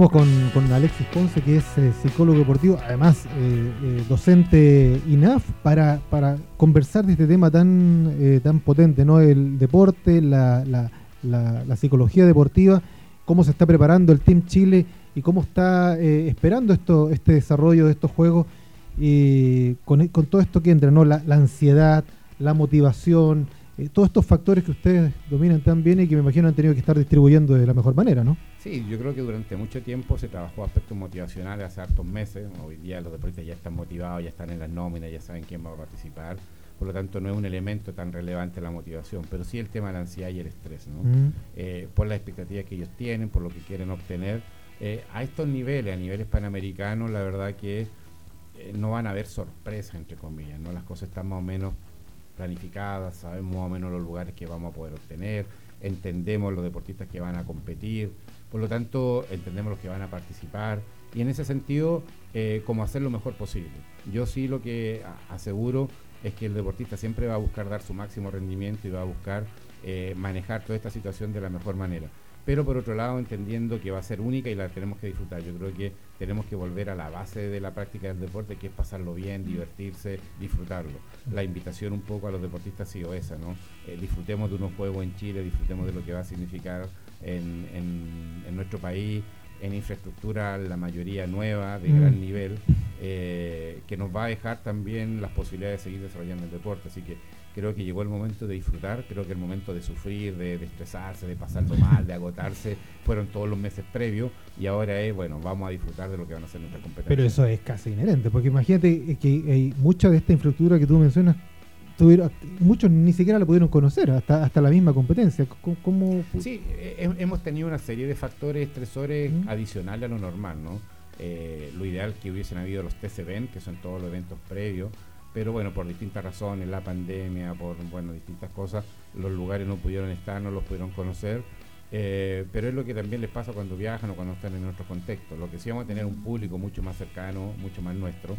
Estamos con, Alexis Ponce, que es eh, psicólogo deportivo, además eh, eh, docente INAF, para, para conversar de este tema tan, tan potente, ¿no? El deporte, la, la, psicología deportiva, cómo se está preparando el Team Chile y cómo está esperando esto, este desarrollo de estos juegos con, con todo esto que entra, ¿no? La, ansiedad, la motivación, todos estos factores que ustedes dominan tan bien y que me imagino han tenido que estar distribuyendo de la mejor manera, ¿no? Sí, yo creo que durante mucho tiempo se trabajó aspectos motivacionales hace hartos meses. Hoy día los deportistas ya están motivados, ya están en las nóminas, ya saben quién va a participar. Por lo tanto, no es un elemento tan relevante la motivación, pero sí el tema de la ansiedad y el estrés, ¿no? Mm. Eh, por las expectativas que ellos tienen, por lo que quieren obtener. Eh, a estos niveles, a niveles panamericanos, la verdad que eh, no van a haber sorpresas, entre comillas, ¿no? Las cosas están más o menos planificadas, sabemos más o menos los lugares que vamos a poder obtener, entendemos los deportistas que van a competir. Por lo tanto, entendemos los que van a participar y en ese sentido, eh, cómo hacer lo mejor posible. Yo sí lo que aseguro es que el deportista siempre va a buscar dar su máximo rendimiento y va a buscar eh, manejar toda esta situación de la mejor manera. Pero por otro lado, entendiendo que va a ser única y la tenemos que disfrutar. Yo creo que tenemos que volver a la base de la práctica del deporte, que es pasarlo bien, divertirse, disfrutarlo. La invitación un poco a los deportistas ha sido esa, ¿no? Eh, disfrutemos de unos juegos en Chile, disfrutemos de lo que va a significar en, nuestro país, en infraestructura, la mayoría nueva, de gran mm. nivel, eh, que nos va a dejar también las posibilidades de seguir desarrollando el deporte. Así que creo que llegó el momento de disfrutar, creo que el momento de sufrir, de, estresarse, de pasarlo mal, de agotarse, fueron todos los meses previos y ahora es, bueno, vamos a disfrutar de lo que van a hacer nuestras competencias. Pero eso es casi inherente, porque imagínate que hay mucha de esta infraestructura que tú mencionas muchos ni siquiera la pudieron conocer, hasta, hasta la misma competencia. ¿Cómo, sí, hemos tenido una serie de factores estresores adicionales a lo normal, ¿no? Eh, lo ideal que hubiesen habido los TCB, que son todos los eventos previos, pero bueno, por distintas razones, la pandemia, por bueno, distintas cosas, los lugares no pudieron estar, no los pudieron conocer. Eh, pero es lo que también les pasa cuando viajan o cuando están en otro contexto. Lo que sí vamos a tener un público mucho más cercano, mucho más nuestro,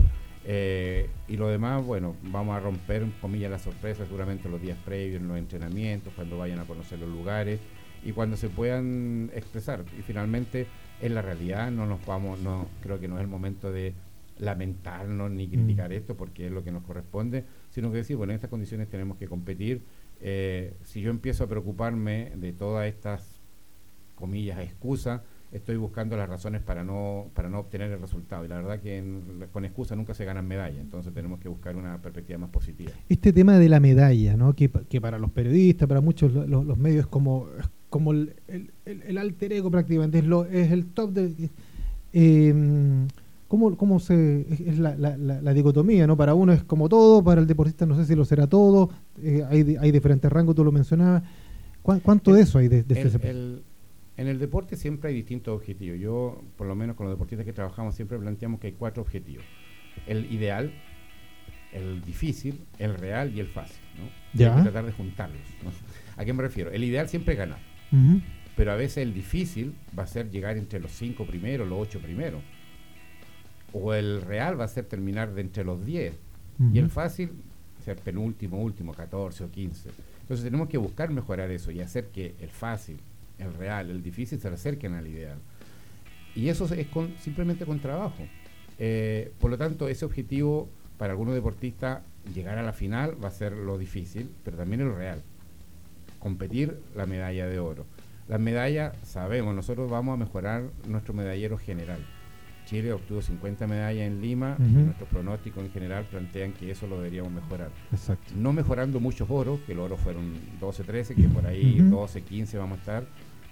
eh, y lo demás, bueno, vamos a romper, comillas, las sorpresas seguramente los días previos, en los entrenamientos, cuando vayan a conocer los lugares y cuando se puedan expresar. Y finalmente, en la realidad, no nos vamos, no creo que no es el momento de lamentarnos ni criticar mm. esto porque es lo que nos corresponde, sino que decir, bueno, en estas condiciones tenemos que competir. Eh, si yo empiezo a preocuparme de todas estas, comillas, excusas, estoy buscando las razones para no para no obtener el resultado. Y la verdad que con excusa nunca se ganan medallas, entonces tenemos que buscar una perspectiva más positiva. Este tema de la medalla, ¿no? que, que para los periodistas, para muchos los, medios es como, como el, el, alter ego prácticamente, es, lo, es el top de... Eh, ¿Cómo, cómo se, es la, la, la, dicotomía? ¿no? Para uno es como todo, para el deportista no sé si lo será todo, eh, hay, hay diferentes rangos, tú lo mencionabas. ¿Cuánto de eso hay de, de este en el deporte siempre hay distintos objetivos. Yo, por lo menos con los deportistas que trabajamos, siempre planteamos que hay cuatro objetivos. El ideal, el difícil, el real y el fácil. ¿no? Ya. Hay que tratar de juntarlos. ¿A qué me refiero? El ideal siempre es ganar. Pero a veces el difícil va a ser llegar entre los cinco primeros, los ocho primeros. O el real va a ser terminar de entre los diez. Y el fácil, ser penúltimo, último, 14 o 15. Entonces tenemos que buscar mejorar eso y hacer que el fácil, el real, el difícil, se acerquen al ideal. Y eso es con, simplemente con trabajo. Eh, por lo tanto, ese objetivo para algunos deportistas, llegar a la final va a ser lo difícil, pero también el real. Competir la medalla de oro. Las medallas, sabemos, nosotros vamos a mejorar nuestro medallero general. Chile obtuvo 50 medallas en Lima y nuestros pronósticos en general plantean que eso lo deberíamos mejorar. No mejorando muchos oros, que los oros fueron 12, 13, que por ahí 12, 15 vamos a estar,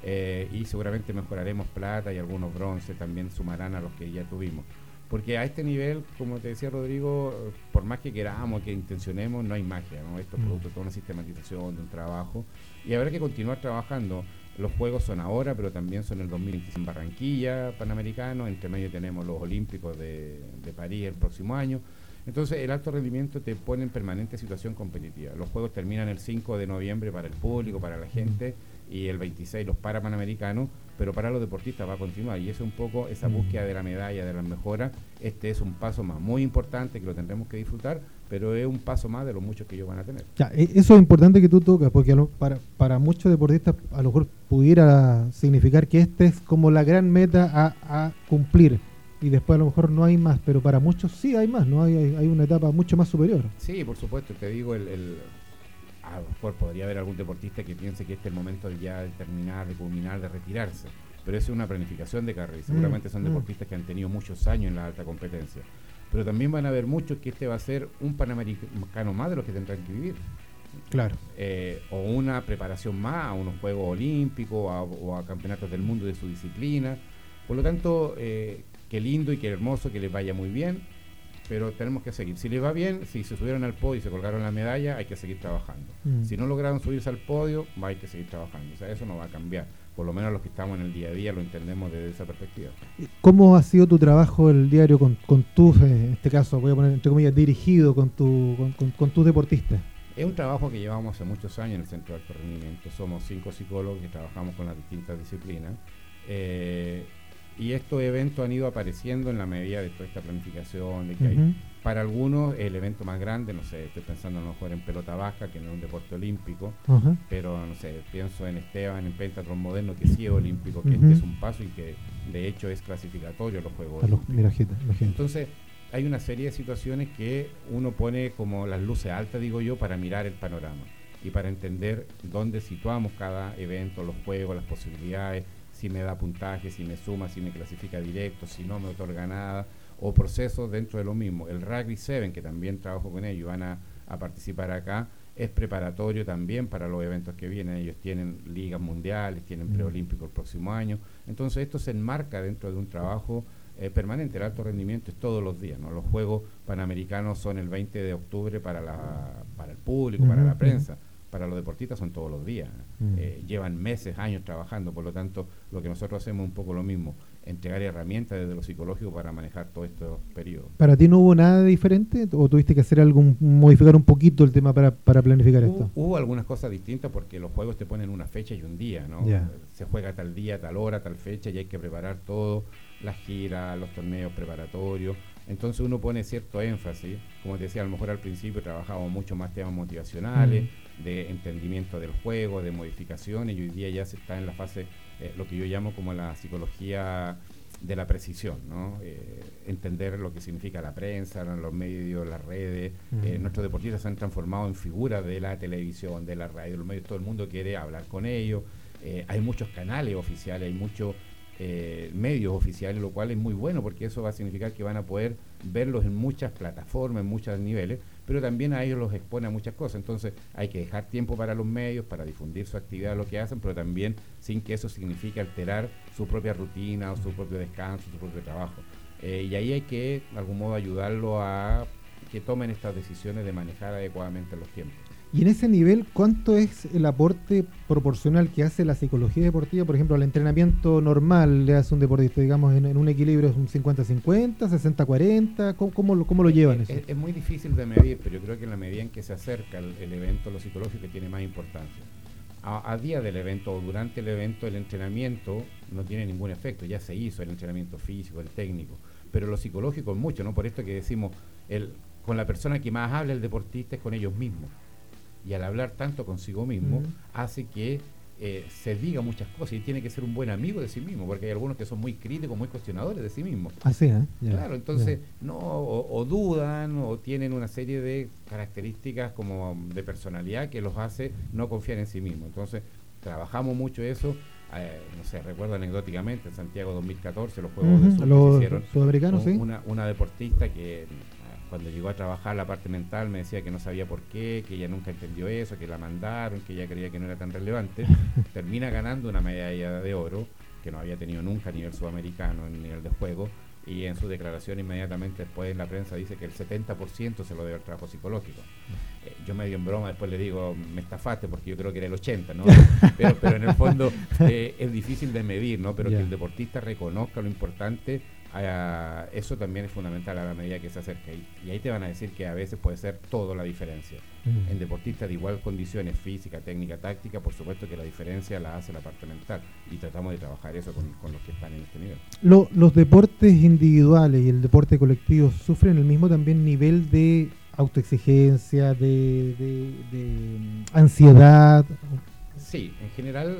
eh, y seguramente mejoraremos plata y algunos bronce también sumarán a los que ya tuvimos. Porque a este nivel, como te decía Rodrigo, por más que queramos, que intencionemos, no hay magia, ¿no? Esto es mm. producto de toda una sistematización, de un trabajo, y habrá que continuar trabajando. Los Juegos son ahora, pero también son el 2025 en Barranquilla, Panamericano, entre medio tenemos los Olímpicos de, de París el próximo año. Entonces el alto rendimiento te pone en permanente situación competitiva. Los Juegos terminan el 5 de noviembre para el público, para la gente y el 26 los para panamericanos, pero para los deportistas va a continuar y es un poco esa Mm. búsqueda de la medalla, de las mejoras. Este es un paso más muy importante que lo tendremos que disfrutar, pero es un paso más de los muchos que ellos van a tener. Ya, e- eso es importante que tú tocas, porque lo- para, para muchos deportistas a lo mejor pudiera significar que este es como la gran meta a, a cumplir y después a lo mejor no hay más, pero para muchos sí hay más, ¿no? Hay, hay, hay una etapa mucho más superior. Sí, por supuesto, te digo, el, el- a lo mejor podría haber algún deportista que piense que este es el momento de ya de terminar, de culminar, de retirarse, pero eso es una planificación de carrera y seguramente son mm. deportistas que han tenido muchos años en la alta competencia. Pero también van a haber muchos que este va a ser un panamericano más de los que tendrán que vivir. Claro. eh, o una preparación más a unos Juegos Olímpicos a- o a campeonatos del mundo de su disciplina. Por lo tanto, eh, qué lindo y qué hermoso que les vaya muy bien, pero tenemos que seguir. Si les va bien, si se subieron al podio y se colgaron la medalla, hay que seguir trabajando. Mm. Si no lograron subirse al podio, hay que seguir trabajando. O sea, eso no va a cambiar. Por lo menos los que estamos en el día a día lo entendemos desde esa perspectiva. ¿Cómo ha sido tu trabajo el diario con, con tus, eh, en este caso, voy a poner entre comillas, dirigido con, tu, con, con- con tus deportistas? Es un trabajo que llevamos hace muchos años en el Centro de Alto Rendimiento. Somos cinco psicólogos que trabajamos con las distintas disciplinas. Eh, y estos eventos han ido apareciendo en la medida de toda esta planificación, de que hay para algunos el evento más grande, no sé, estoy pensando a lo mejor en pelota baja, que no es un deporte olímpico, pero no sé, pienso en Esteban, en pentatron moderno, que sí es olímpico, que este es un paso y que de hecho es clasificatorio los Juegos A los- Olímpicos. mira, gente, imagínate. Entonces, hay una serie de situaciones que uno pone como las luces altas, digo yo, para mirar el panorama y para entender dónde situamos cada evento, los juegos, las posibilidades, si me da puntaje, si me suma, si me clasifica directo, si no me otorga nada, o procesos dentro de lo mismo. El Rugby 7, que también trabajo con ellos, van a, a participar acá, es preparatorio también para los eventos que vienen. Ellos tienen ligas mundiales, tienen Mm. preolímpico el próximo año. Entonces esto se enmarca dentro de un trabajo eh, permanente. El alto rendimiento es todos los días. ¿no? Los Juegos Panamericanos son el 20 de octubre para, la, para el público, para la prensa. Para los deportistas son todos los días. Mm. Eh, llevan meses, años trabajando. Por lo tanto, lo que nosotros hacemos es un poco lo mismo. Entregar herramientas desde lo psicológico para manejar todos estos periodos. ¿Para ti no hubo nada diferente o tuviste que hacer algo, modificar un poquito el tema para, para planificar Hubo, esto? hubo algunas cosas distintas porque los juegos te ponen una fecha y un día, ¿no? Se juega tal día, tal hora, tal fecha y hay que preparar todo, las giras, los torneos preparatorios. Entonces uno pone cierto énfasis, como te decía, a lo mejor al principio trabajábamos mucho más temas motivacionales, Mm. de entendimiento del juego, de modificaciones y hoy día ya se está en la fase, eh, lo que yo llamo como la psicología de la precisión, ¿no? Eh, entender lo que significa la prensa, los medios, las redes. Eh, nuestros deportistas se han transformado en figuras de la televisión, de la radio, los medios. Todo el mundo quiere hablar con ellos. Hay muchos canales oficiales, hay muchos eh, medios oficiales, lo cual es muy bueno porque eso va a significar que van a poder verlos en muchas plataformas, en muchos niveles, pero también a ellos los expone a muchas cosas. Entonces hay que dejar tiempo para los medios, para difundir su actividad, lo que hacen, pero también sin que eso signifique alterar su propia rutina o su propio descanso, su propio trabajo. Eh, y ahí hay que, de algún modo, ayudarlo a que tomen estas decisiones de manejar adecuadamente los tiempos. Y en ese nivel, ¿cuánto es el aporte proporcional que hace la psicología deportiva, por ejemplo, al entrenamiento normal le hace un deportista, digamos, en, en un equilibrio es un 50-50, 60-40? ¿Cómo, cómo, lo, ¿Cómo lo llevan es, eso? es- muy difícil de medir, pero yo creo que en la medida en que se acerca el, el evento, lo psicológico tiene más importancia. A, a día del evento o durante el evento, el entrenamiento no tiene ningún efecto, ya se hizo el entrenamiento físico, el técnico, pero lo psicológico es mucho, ¿no? Por esto que decimos, el, con la persona que más habla el deportista es con ellos mismos. Y al hablar tanto consigo mismo, hace que eh, se diga muchas cosas y tiene que ser un buen amigo de sí mismo, porque hay algunos que son muy críticos, muy cuestionadores de sí mismos. Así, ¿eh? Claro, entonces no o, o dudan o tienen una serie de características como de personalidad que los hace no confiar en sí mismos. Entonces trabajamos mucho eso. eh, no sé, recuerdo anecdóticamente en Santiago 2014 los Juegos de Sur que los se hicieron. sudamericanos, un- sí. Una, una deportista que cuando llegó a trabajar la parte mental me decía que no sabía por qué, que ella nunca entendió eso, que la mandaron, que ella creía que no era tan relevante. Termina ganando una medalla de oro que no había tenido nunca a nivel sudamericano en nivel de juego y en su declaración inmediatamente después en la prensa dice que el 70% se lo debe al trabajo psicológico. Eh, yo medio en broma después le digo, me estafaste porque yo creo que era el 80, ¿no? pero, pero en el fondo eh, es difícil de medir, ¿no? Pero que el deportista reconozca lo importante Ah, eso también es fundamental a la medida que se acerca. Y, y, ahí te van a decir que a veces puede ser todo la diferencia. Mm. En deportistas de igual condiciones, física, técnica, táctica, por supuesto que la diferencia la hace la parte mental. Y tratamos de trabajar eso con, los que están en este nivel. los deportes individuales y el deporte colectivo sufren el mismo también nivel de autoexigencia, de, de mm, ansiedad. Sí, en general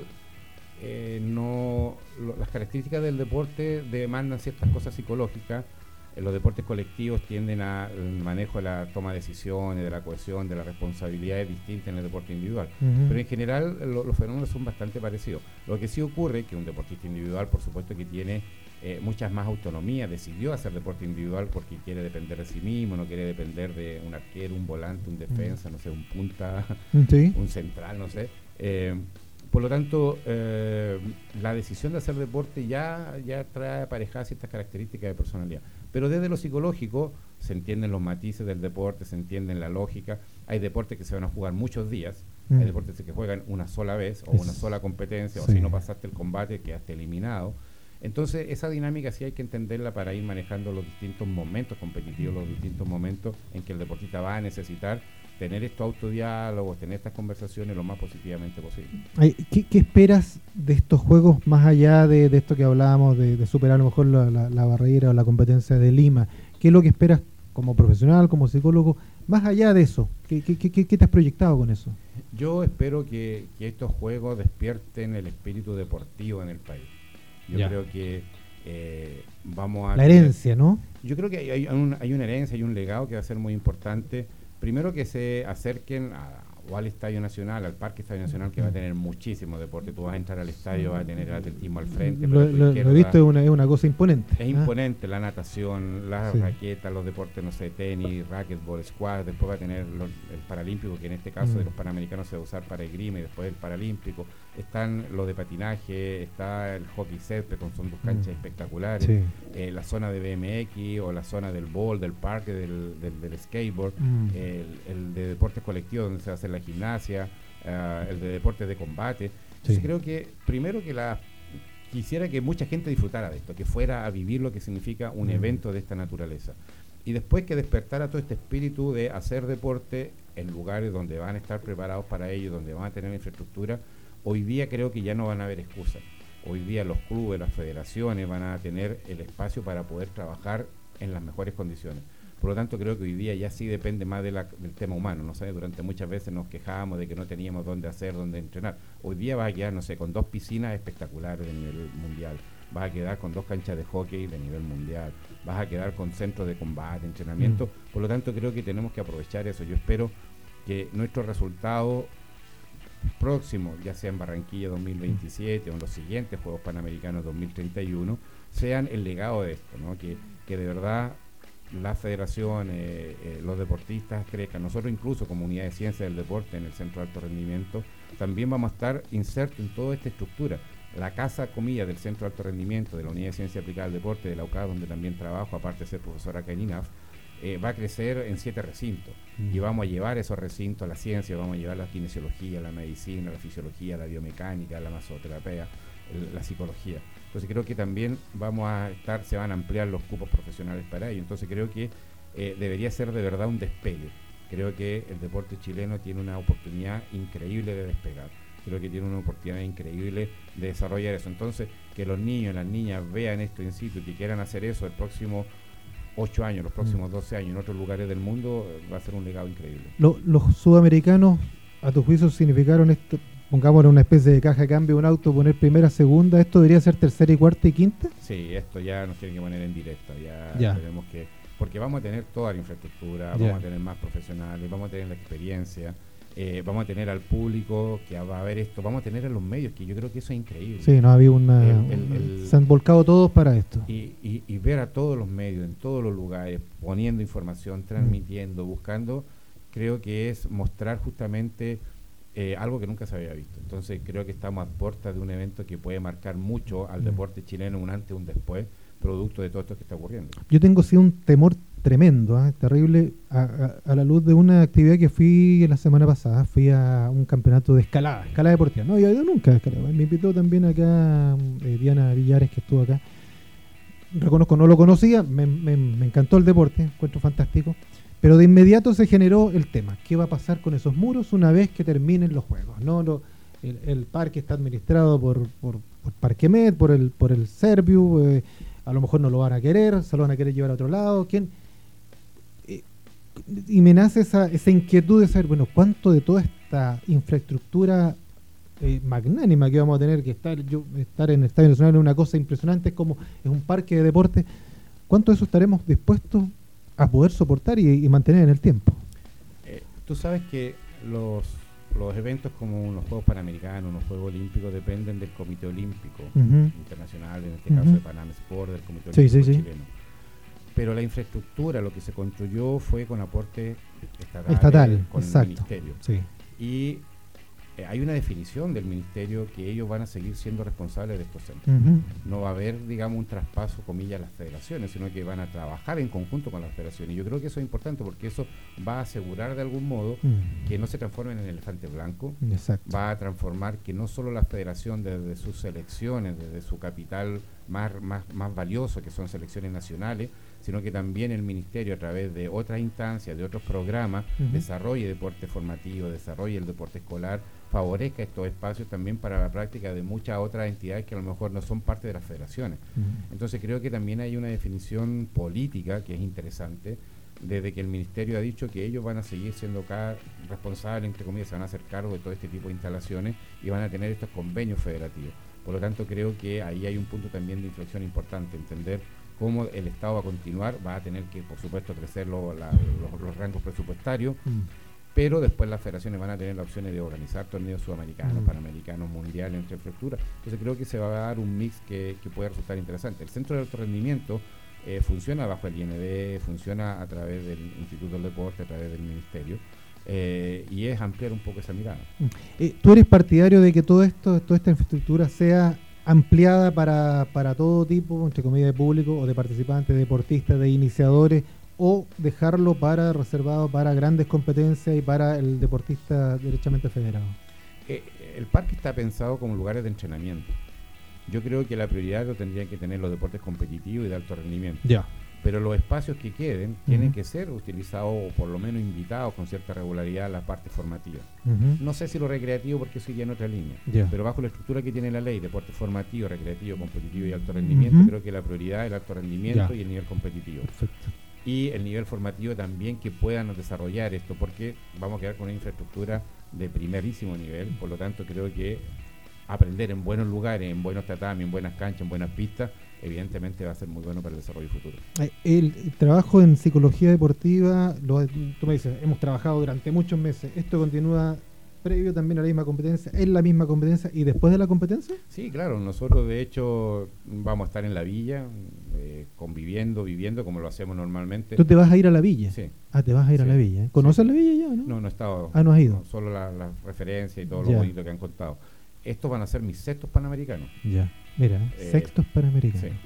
eh, no las características del deporte demandan ciertas cosas psicológicas. En los deportes colectivos tienden al manejo de la toma de decisiones, de la cohesión, de la responsabilidad es distinta en el deporte individual. Pero en general los fenómenos son bastante parecidos. Lo que sí ocurre que un deportista individual, por supuesto que tiene eh, muchas más autonomía, decidió hacer deporte individual porque quiere depender de sí mismo, no quiere depender de un arquero, un volante, un defensa, no sé, un punta, un central, no sé. Por lo tanto, eh, la decisión de hacer deporte ya, ya trae aparejadas ciertas características de personalidad. Pero desde lo psicológico se entienden los matices del deporte, se entienden la lógica. Hay deportes que se van a jugar muchos días, hay mm. deportes que juegan una sola vez o una sola competencia, o si no pasaste el combate quedaste eliminado. Entonces, esa dinámica sí hay que entenderla para ir manejando los distintos momentos competitivos, los distintos momentos en que el deportista va a necesitar tener estos autodiálogos, tener estas conversaciones lo más positivamente posible. ¿Qué, esperas de estos juegos más allá de, esto que hablábamos, de, superar a lo mejor la, barrera o la competencia de Lima? ¿Qué es lo que esperas como profesional, como psicólogo, más allá de eso? ¿Qué, te has proyectado con eso? Yo espero que, estos juegos despierten el espíritu deportivo en el país. Yo creo que eh, vamos a... La herencia, ¿no? Yo creo que hay, hay, hay una herencia, hay un legado que va a ser muy importante primero que se acerquen a, o al Estadio Nacional, al Parque Estadio Nacional, que va a tener muchísimo deporte. Tú vas a entrar al estadio, vas a tener el atletismo al frente. Lo, he visto, es una, es una cosa imponente. Es ¿ah? imponente la natación, las raquetas, los deportes, no sé, tenis, racquetball, squash. Después va a tener el Paralímpico, que en este caso de los Panamericanos se va a usar para esgrima y después el Paralímpico. Están los de patinaje, está el hockey césped, con son dos canchas espectaculares. Eh, la zona de BMX o la zona del bowl, del parque, del, del, skateboard. El, el, de deportes colectivos, donde se va a hacer la gimnasia, eh, el de deportes de combate. Entonces creo que primero que la quisiera que mucha gente disfrutara de esto, que fuera a vivir lo que significa un evento de esta naturaleza. Y después que despertara todo este espíritu de hacer deporte en lugares donde van a estar preparados para ello, donde van a tener infraestructura, hoy día creo que ya no van a haber excusas. Hoy día los clubes, las federaciones van a tener el espacio para poder trabajar en las mejores condiciones. Por lo tanto, creo que hoy día ya sí depende más del tema humano. ¿no sé? Durante muchas veces nos quejábamos de que no teníamos dónde hacer, dónde entrenar. Hoy día va a quedar, no sé, con dos piscinas espectaculares de nivel mundial. Vas a quedar con dos canchas de hockey de nivel mundial. Vas a quedar con centros de combate, entrenamiento. Mm. Por lo tanto, creo que tenemos que aprovechar eso. Yo espero que nuestro resultado próximo, ya sea en Barranquilla 2027 o en los siguientes Juegos Panamericanos 2031, sean el legado de esto, ¿no? que, que de verdad la federación, eh, los deportistas crezcan. Nosotros incluso como unidad de ciencia del deporte en el Centro de Alto Rendimiento, también vamos a estar insertos en toda esta estructura. La casa comilla del Centro de Alto Rendimiento, de la Unidad de Ciencia Aplicada al Deporte de la UCA, donde también trabajo, aparte de ser profesora acá en INAF, eh, va a crecer en siete recintos. Mm. Y vamos a llevar esos recintos a la ciencia, vamos a llevar la kinesiología, la medicina, la fisiología, la biomecánica, la masoterapia, la psicología. Entonces creo que también vamos a estar, se van a ampliar los cupos profesionales para ello. Entonces creo que eh, debería ser de verdad un despegue. Creo que el deporte chileno tiene una oportunidad increíble de despegar. Creo que tiene una oportunidad increíble de desarrollar eso. Entonces, que los niños y las niñas vean esto en sitio y que quieran hacer eso el próximo 8 años, los próximos 12 mm. años en otros lugares del mundo, va a ser un legado increíble. los sudamericanos, a tu juicio, significaron esto, pongamos una especie de caja de cambio un auto, poner primera, segunda, ¿esto debería ser tercera y cuarta y quinta? Sí, esto ya nos tiene que poner en directo, ya, tenemos que, porque vamos a tener toda la infraestructura, vamos a tener más profesionales, vamos a tener la experiencia, eh, vamos a tener al público que va a ver esto, vamos a tener a los medios, que yo creo que eso es increíble. Sí, no había una... se han volcado todos para esto. Y, y, ver a todos los medios, en todos los lugares, poniendo información, transmitiendo, buscando, creo que es mostrar justamente eh, algo que nunca se había visto. Entonces creo que estamos a puerta de un evento que puede marcar mucho al mm. deporte chileno un antes un después, producto de todo esto que está ocurriendo. Yo tengo sí un temor tremendo, ¿ah? terrible, a, la luz de una actividad que fui la semana pasada, fui a un campeonato de escalada, escalada deportiva. No había ido nunca a escalada. Me invitó también acá eh, Diana Villares, que estuvo acá. reconozco, no lo conocía, me, encantó el deporte, encuentro fantástico, pero de inmediato se generó el tema, ¿qué va a pasar con esos muros una vez que terminen los juegos? No, no el, parque está administrado por, por, por por el, por el eh, a lo mejor no lo van a querer, se lo van a querer llevar a otro lado, ¿quién? Eh, y me nace esa, esa inquietud de saber, bueno, ¿cuánto de toda esta infraestructura eh, magnánima que vamos a tener que estar yo estar en el Estadio Nacional es una cosa impresionante, es como es un parque de deporte. ¿Cuánto de eso estaremos dispuestos a poder soportar y, mantener en el tiempo? Eh, tú sabes que los, los eventos como los Juegos Panamericanos, los Juegos Olímpicos dependen del Comité Olímpico Internacional, en este caso de Panam Sport, del Comité Olímpico chileno. Pero la infraestructura, lo que se construyó fue con aporte estatal, con el ministerio. Y eh, hay una definición del ministerio que ellos van a seguir siendo responsables de estos centros. No va a haber, digamos, un traspaso, comillas, a las federaciones, sino que van a trabajar en conjunto con las federaciones. Y yo creo que eso es importante porque eso va a asegurar de algún modo que no se transformen en elefante blanco. Va a transformar que no solo la federación desde sus selecciones, desde su capital más, más, más valioso, que son selecciones nacionales, sino que también el ministerio a través de otras instancias, de otros programas, desarrolle deporte formativo, desarrolle el deporte escolar, favorezca estos espacios también para la práctica de muchas otras entidades que a lo mejor no son parte de las federaciones. Entonces creo que también hay una definición política que es interesante, desde que el ministerio ha dicho que ellos van a seguir siendo cada responsables, entre comillas, se van a hacer cargo de todo este tipo de instalaciones y van a tener estos convenios federativos. Por lo tanto, creo que ahí hay un punto también de inflexión importante, entender cómo el Estado va a continuar, va a tener que, por supuesto, crecer los, rangos presupuestarios, pero después las federaciones van a tener la opción de organizar torneos sudamericanos, mm. panamericanos, mundiales, entre infraestructura. Entonces creo que se va a dar un mix que, puede resultar interesante. El centro de alto rendimiento eh, funciona bajo el IND, funciona a través del Instituto del Deporte, a través del Ministerio. Eh, y es ampliar un poco esa mirada. Mm. Eh, ¿Tú eres partidario de que todo esto, toda esta infraestructura sea ampliada para, para todo tipo, entre comillas, de público o de participantes, deportistas, de iniciadores, o dejarlo para reservado para grandes competencias y para el deportista derechamente federado? Eh, el parque está pensado como lugares de entrenamiento. Yo creo que la prioridad lo tendrían que tener los deportes competitivos y de alto rendimiento. Ya. Pero los espacios que queden tienen que ser utilizados o por lo menos invitados con cierta regularidad a la parte formativa. No sé si lo recreativo porque eso iría en otra línea. Pero bajo la estructura que tiene la ley, deporte formativo, recreativo, competitivo y alto rendimiento, creo que la prioridad es el alto rendimiento y el nivel competitivo. Perfecto y el nivel formativo también que puedan desarrollar esto, porque vamos a quedar con una infraestructura de primerísimo nivel, por lo tanto creo que aprender en buenos lugares, en buenos tatamis, en buenas canchas, en buenas pistas, evidentemente va a ser muy bueno para el desarrollo futuro. El, trabajo en psicología deportiva, tú me dices, hemos trabajado durante muchos meses, ¿esto continúa previo también a la misma competencia, es la misma competencia y después de la competencia? Sí, claro, nosotros de hecho vamos a estar en la villa, eh, conviviendo, viviendo como lo hacemos normalmente. ¿Tú te vas a ir a la villa? Sí. Ah, te vas a ir a la villa. ¿Conoces la villa ya no? No, no he estado. Ah, no has ido. solo la, la, referencia y todo lo bonito que han contado. Estos van a ser mis sextos panamericanos. Ya, mira, eh, sextos panamericanos. Sí.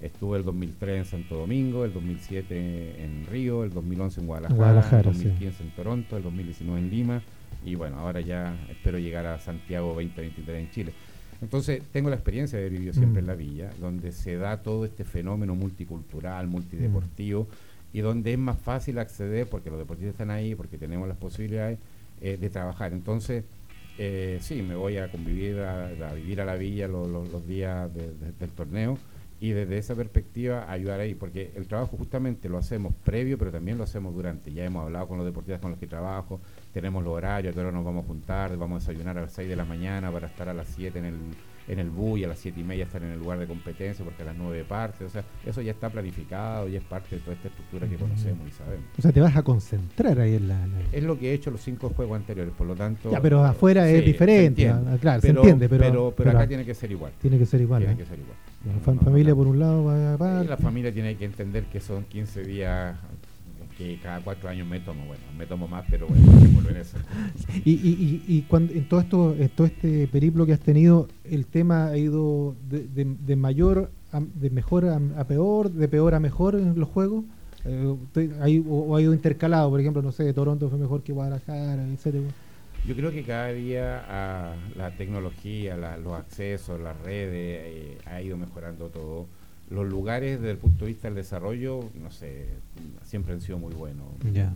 Estuve el 2003 en Santo Domingo, el 2007 en Río, el 2011 en Guadalajara, el 2015 en Toronto, el 2019 en Lima y bueno, ahora ya espero llegar a Santiago 2023 en Chile. Entonces, tengo la experiencia de vivido siempre en la mm. villa, donde se da todo este fenómeno multicultural, multideportivo, mm. y donde es más fácil acceder, porque los deportistas están ahí, porque tenemos las posibilidades eh, de trabajar. Entonces, eh, sí, me voy a convivir, a, vivir a la villa los días del torneo, y desde esa perspectiva ayudar ahí, porque el trabajo justamente lo hacemos previo, pero también lo hacemos durante. Ya hemos hablado con los deportistas con los que trabajo, tenemos los horarios, ahora nos vamos a juntar, vamos a desayunar a las 6 de la mañana para estar a las 7 en el, en el bus y a las 7 y media estar en el lugar de competencia porque a las 9 partes, o sea, eso ya está planificado y es parte de toda esta estructura que conocemos y sabemos. O sea, te vas a concentrar ahí en la... Es lo que he hecho los cinco juegos anteriores, por lo tanto... Ya, pero afuera es diferente, ah, claro, se entiende, pero, pero, acá tiene que ser igual. Tiene que ser igual. Tiene ¿eh? que ser igual. La familia por un lado va a... La familia tiene que entender que son 15 días que cada cuatro años me tomo, bueno, me tomo más, pero bueno, volver a eso. y, y, y, cuando, en todo esto, todo este periplo que has tenido, el tema ha ido de, de, mayor, de mejor a, peor, de peor a mejor en los juegos. Eh, o, ha ido intercalado, por ejemplo, no sé, Toronto fue mejor que Guadalajara, etcétera. Yo creo que cada día a la tecnología, los accesos, las redes, eh, ha ido mejorando todo los lugares desde el punto de vista del desarrollo, no sé, siempre han sido muy buenos. Ya.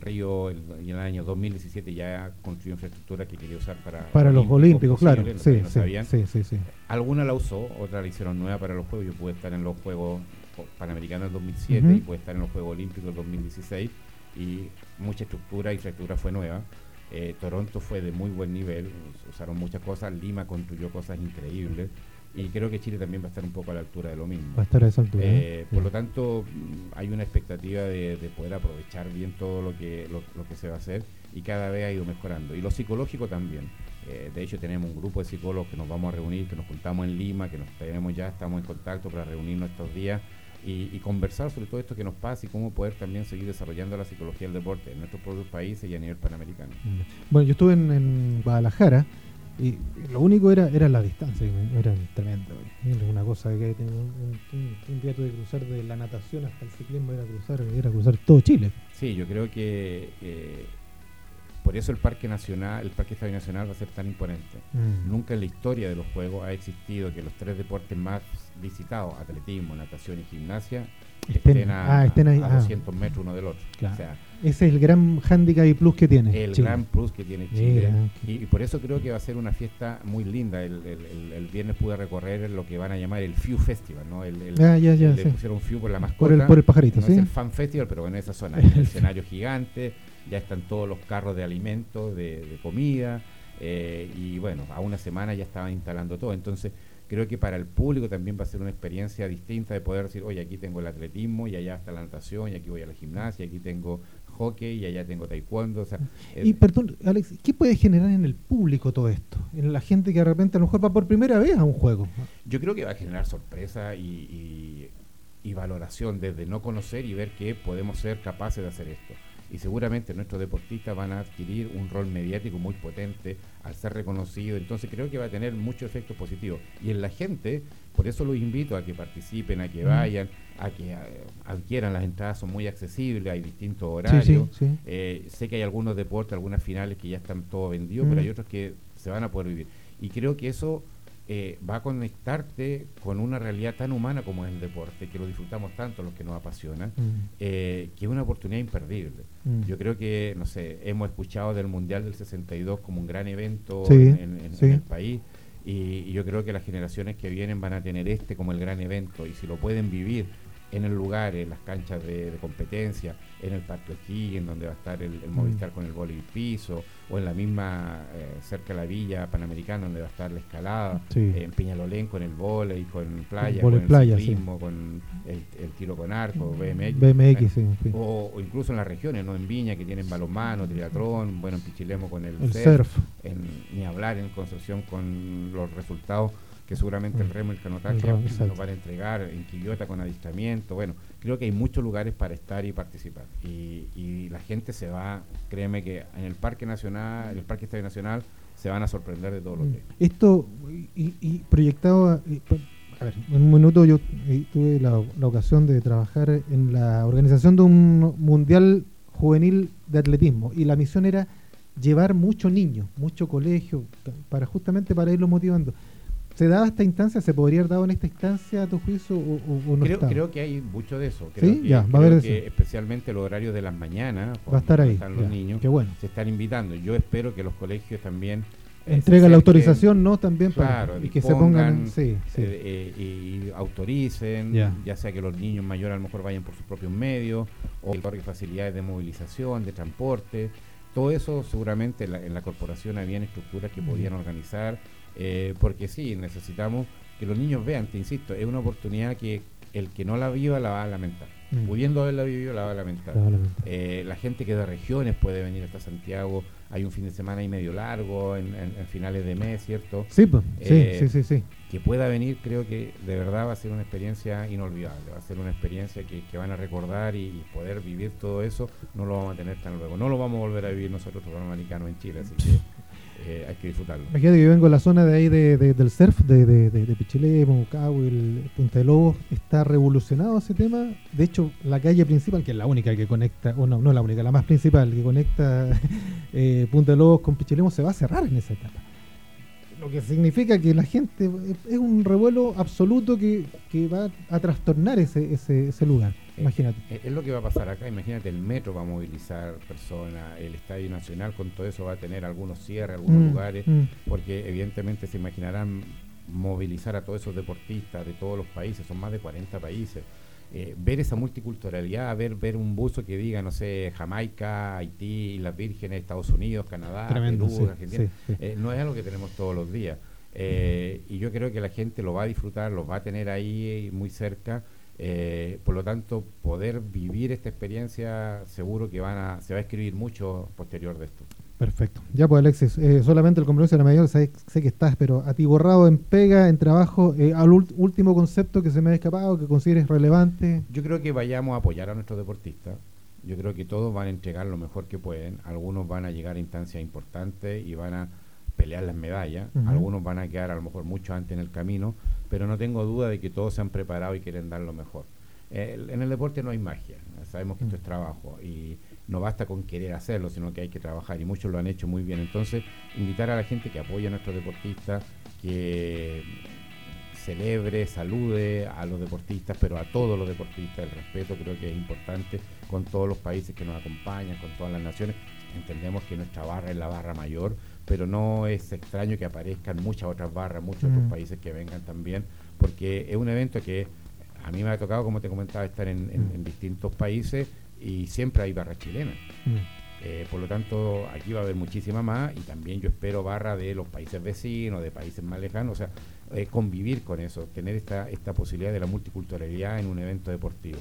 Río el, en el año 2017 ya construyó infraestructura que quería usar para, Para los olímpicos, claro. los Sí, sí, sí, sí. Alguna la usó, otra la hicieron nueva para los Juegos. Yo pude estar en los Juegos Panamericanos del 2007 Ujú. y pude estar en los Juegos Olímpicos del 2016 y mucha estructura, infraestructura fue nueva. Eh, Toronto fue de muy buen nivel, us- usaron muchas cosas, Lima construyó cosas increíbles y creo que Chile también va a estar un poco a la altura de lo mismo. Va a estar a esa altura. Eh, ¿eh? por Sí. lo tanto, mm, hay una expectativa de, de poder aprovechar bien todo lo que, lo, lo que se va a hacer y cada vez ha ido mejorando. Y lo psicológico también. Eh, de hecho, tenemos un grupo de psicólogos que nos vamos a reunir, que nos juntamos en Lima, que nos tenemos ya, estamos en contacto para reunirnos estos días y, y conversar sobre todo esto que nos pasa y cómo poder también seguir desarrollando la psicología del deporte en nuestros propios países y a nivel panamericano. Bueno, yo estuve en, en Guadalajara y lo único era era la distancia, era tremendo. Era una cosa que un, un- un- un día tuve que cruzar de la natación hasta el ciclismo, era cruzar, era cruzar todo Chile. Sí, yo creo que eh, por eso el Parque Nacional, el Parque Estadio Nacional va a ser tan imponente. Mm. Nunca en la historia de los Juegos ha existido que los tres deportes más visitados, atletismo, natación y gimnasia, Estén- estén, a, ah, estén ahí, a ah. 200 metros uno del otro. Claro. O sea, Ese es el gran handicap y plus que tiene. el Chile. gran plus que tiene Chile. Y, y por eso creo que va a ser una fiesta muy linda. El, el- el- el viernes pude recorrer lo que van a llamar el FIU Festival, ¿no? El, el- Ah, ya, ya, le sí. pusieron FIU por la mascota. Por el, por el pajarito, no ¿sí? es el Fan Festival, pero bueno, esa zona. Un escenario gigante, ya están todos los carros de alimentos, de, de comida, eh, y bueno, a una semana ya estaban instalando todo. Entonces, creo que para el público también va a ser una experiencia distinta de poder decir, oye, aquí tengo el atletismo, y allá está la natación, y aquí voy a la gimnasia, y aquí tengo hockey, y allá tengo taekwondo. O sea, Y perdón, Alex, ¿qué puede generar en el público todo esto? En la gente que de repente a lo mejor va por primera vez a un juego. Yo creo que va a generar sorpresa y, y- y valoración desde no conocer y ver que podemos ser capaces de hacer esto. Y seguramente nuestros deportistas van a adquirir un rol mediático muy potente al ser reconocidos. Entonces creo que va a tener muchos efectos positivos. Y en la gente, por eso los invito a que participen, a que Mm. vayan, a que eh, adquieran las entradas, son muy accesibles, hay distintos Sí, horarios. sí, sí. Eh, sé que hay algunos deportes, algunas finales que ya están todo vendidos, Mm. pero hay otros que se van a poder vivir. Y creo que eso eh, va a conectarte con una realidad tan humana como es el deporte, que lo disfrutamos tanto los que nos apasionan, Mm, eh, que es una oportunidad imperdible. mm. Yo creo que, no sé, hemos escuchado del Mundial del 62 como un gran evento Sí, en, en- en sí. el país. Y, y yo creo que las generaciones que vienen van a tener este como el gran evento. Y si lo pueden vivir en el lugar, en las canchas de, de competencia, en el Parque Esquí, en donde va a estar el, el Mm. Movistar con el vóley piso, o en la misma, eh, cerca de la Villa Panamericana, donde va a estar la escalada, Sí. eh, en Peñalolén con el vóley, con playa, con el playa, sí. ciclismo, con el, el tiro con arco, BMX. BMX, sí, sí. O, o incluso en las regiones, ¿no? En Viña, que tienen balonmano, triatlón, bueno, en Pichilemo con el, El surf, surf. en, ni hablar en Concepción con los resultados que seguramente el Mm. remo y el canotaje nos van a entregar, en Quillota con adiestramiento, bueno, creo que hay muchos lugares para estar y participar. Y, y la gente se va, créeme que en el Parque Nacional, en el Parque Estadio Nacional, se van a sorprender de todo lo que es. Esto, y, y proyectado, a, pa- a ver, en un minuto yo eh, tuve la, la ocasión de trabajar en la organización de un mundial juvenil de atletismo y la misión era llevar mucho niño, mucho colegio, pa- para justamente para irlo motivando. ¿Se daba esta instancia? ¿Se podría haber dado en esta instancia a tu juicio o, o- o no creo, estaba? creo que hay mucho de eso. Creo ¿Sí? que, Ya, va a creo haber que eso. especialmente los horarios de las mañanas, Va a estar ahí. están los ya. niños, Qué bueno. se están invitando. Yo espero que los colegios también eh, Entrega la autorización, ¿no? También para Claro, y que se pongan. Sí, sí. eh, eh, y autoricen, Ya. ya. sea que los niños mayores a lo mejor vayan por sus propios medios, o que facilidades de movilización, de transporte. Todo eso seguramente en la, en la corporación habían estructuras que podían organizar, eh, porque sí, necesitamos que los niños vean, te insisto, es una oportunidad que el que no la viva la va a lamentar. Mm. Pudiendo haberla vivido la va a lamentar. Probablemente. Eh, la gente que de regiones puede venir hasta Santiago, hay un fin de semana y medio largo, en, en- en finales de mes, ¿cierto? Sí, pues, sí, Eh, sí, sí, sí. Que pueda venir, creo que de verdad va a ser una experiencia inolvidable, va a ser una experiencia que, que van a recordar y, y poder vivir todo eso, no lo vamos a tener tan luego. No lo vamos a volver a vivir nosotros los panamericanos en Chile, así que eh, hay que disfrutarlo. Imagínate que yo vengo de la zona de ahí de, de- del surf, de, de, de, Pichilemu, Cabo, el Punta de Lobos, está revolucionado ese tema. De hecho, la calle principal, que es la única que conecta, o no, no la única, la más principal, que conecta eh, Punta de Lobos con Pichilemu, se va a cerrar en esa etapa. Lo que significa que la gente es un revuelo absoluto que, va a trastornar ese, ese, ese lugar. Eh, imagínate. Eh, es, lo que va a pasar acá. Imagínate, el metro va a movilizar personas, el Estadio Nacional con todo eso va a tener algunos cierres, algunos mm, lugares, mm. porque evidentemente se imaginarán movilizar a todos esos deportistas de todos los países, son más de 40 países. Eh, ver esa multiculturalidad, ver, ver un buzo que diga, no sé, Jamaica, Haití, las Vírgenes, Estados Unidos, Canadá, Perú, Argentina, eh, no es algo que tenemos todos los días. Eh, y yo creo que la gente lo va a disfrutar, lo va a tener ahí muy cerca. por lo tanto, poder vivir esta experiencia, seguro que van a, se va a escribir mucho posterior de esto. Perfecto. Ya pues Alexis, eh, solamente el compromiso de la mayor, sé, que estás, pero atiborrado en pega, en trabajo, eh, al último concepto que se me ha escapado, que consideres relevante. Yo creo que vayamos a apoyar a nuestros deportistas. Yo creo que todos van a entregar lo mejor que pueden. Algunos van a llegar a instancias importantes y van a pelear las medallas. Algunos van a quedar a lo mejor mucho antes en el camino, pero no tengo duda de que todos se han preparado y quieren dar lo mejor. en el deporte no hay magia. Sabemos que esto es trabajo y no basta con querer hacerlo, sino que hay que trabajar y muchos lo han hecho muy bien. Entonces, invitar a la gente que apoya a nuestros deportistas, que celebre, salude a los deportistas, pero a todos los deportistas, el respeto creo que es importante con todos los países que nos acompañan, con todas las naciones. Entendemos que nuestra barra es la barra mayor, pero no es extraño que aparezcan muchas otras barras, muchos otros mm. países que vengan también, porque es un evento que a mí me ha tocado, como te comentaba, estar en, en distintos países y siempre hay barra chilena. Mm. Eh, por lo tanto, aquí va a haber muchísima más y también yo espero barra de los países vecinos, de países más lejanos, o sea, eh, convivir con eso, tener esta, esta posibilidad de la multiculturalidad en un evento deportivo.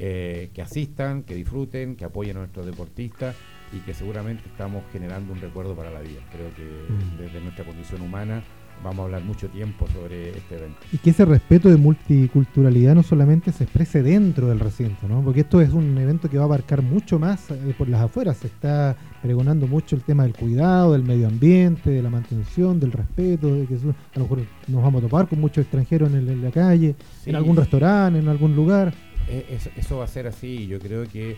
Eh, que asistan, que disfruten, que apoyen a nuestros deportistas y que seguramente estamos generando un recuerdo para la vida. Creo que mm. desde nuestra condición humana vamos a hablar mucho tiempo sobre este evento. Y que ese respeto de multiculturalidad no solamente se exprese dentro del recinto, ¿no? porque esto es un evento que va a abarcar mucho más eh, por las afueras. Se está pregonando mucho el tema del cuidado, del medio ambiente, de la mantención, del respeto, de que a lo mejor nos vamos a topar con muchos extranjeros en, la calle, en algún restaurante, en algún lugar. Eh, eso, va a ser así. Yo creo que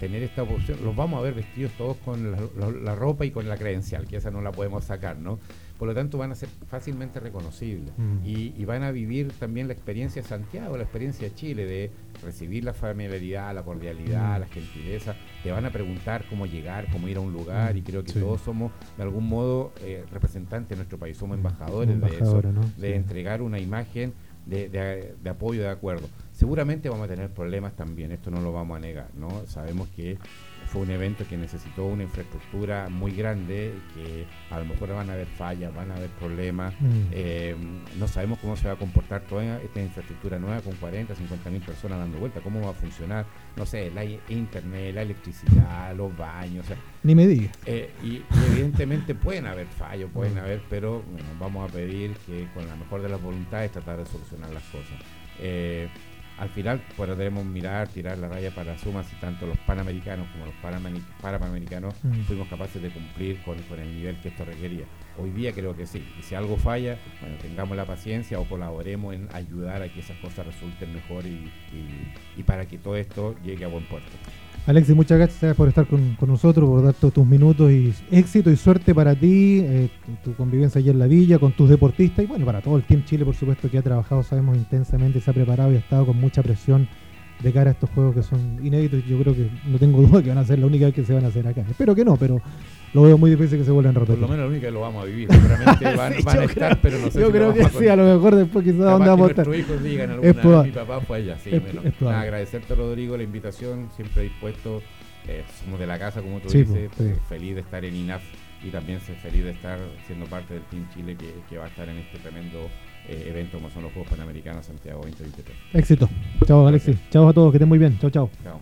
tener esta opción, los vamos a ver vestidos todos con la, ropa y con la credencial, que esa no la podemos sacar, ¿no? Por lo tanto, van a ser fácilmente reconocibles mm. y, van a vivir también la experiencia de Santiago, la experiencia de Chile, de recibir la familiaridad, la cordialidad, mm. la gentileza. Te van a preguntar cómo llegar, cómo ir a un lugar y creo que todos somos, de algún modo, eh, representantes de nuestro país, somos embajadores de eso, de entregar una imagen de, de apoyo, de acuerdo. Seguramente vamos a tener problemas también, esto no lo vamos a negar, ¿no? Sabemos que fue un evento que necesitó una infraestructura muy grande, que a lo mejor van a haber fallas, van a haber problemas. Mm. Eh, no sabemos cómo se va a comportar toda esta infraestructura nueva con 40, 50 mil personas dando vuelta, cómo va a funcionar, no sé, la internet, la electricidad, los baños. Ni me digas. Eh, y, evidentemente pueden haber fallos, pueden mm. haber, pero vamos a pedir que con la mejor de las voluntades tratar de solucionar las cosas. Eh, al final podremos mirar, tirar la raya para sumas y tanto los panamericanos como los parapanamericanos mm. fuimos capaces de cumplir con, el nivel que esto requería. Hoy día creo que sí. Y si algo falla, bueno, tengamos la paciencia o colaboremos en ayudar a que esas cosas resulten mejor y para que todo esto llegue a buen puerto. Alexis, muchas gracias por estar con, nosotros, por dar todos tus minutos y éxito y suerte para ti, eh, tu, convivencia allá en la villa, con tus deportistas y bueno, para todo el Team Chile, por supuesto, que ha trabajado, sabemos, intensamente, se ha preparado y ha estado con mucha presión de cara a estos juegos que son inéditos. Yo creo que no tengo duda que van a ser la única vez que se van a hacer acá. Espero que no, pero lo veo muy difícil que se vuelvan a repetir. Por lo menos la única que lo vamos a vivir. Seguramente van, van a estar, pero no sé Yo creo que sí, a lo mejor después quizás dónde vamos a estar. nuestros hijos digan alguna vez, mi papá fue allá. Sí, bueno, agradecerte, Rodrigo, la invitación, siempre dispuesto. Eh, somos de la casa, como tú dices, pues, feliz de estar en INAF y también feliz de estar siendo parte del Team Chile que, que va a estar en este tremendo eh, evento como son los Juegos Panamericanos Santiago 2023. Éxito. Chao, Alexis. Chao a todos, que estén muy bien. Chao, chao. Chao.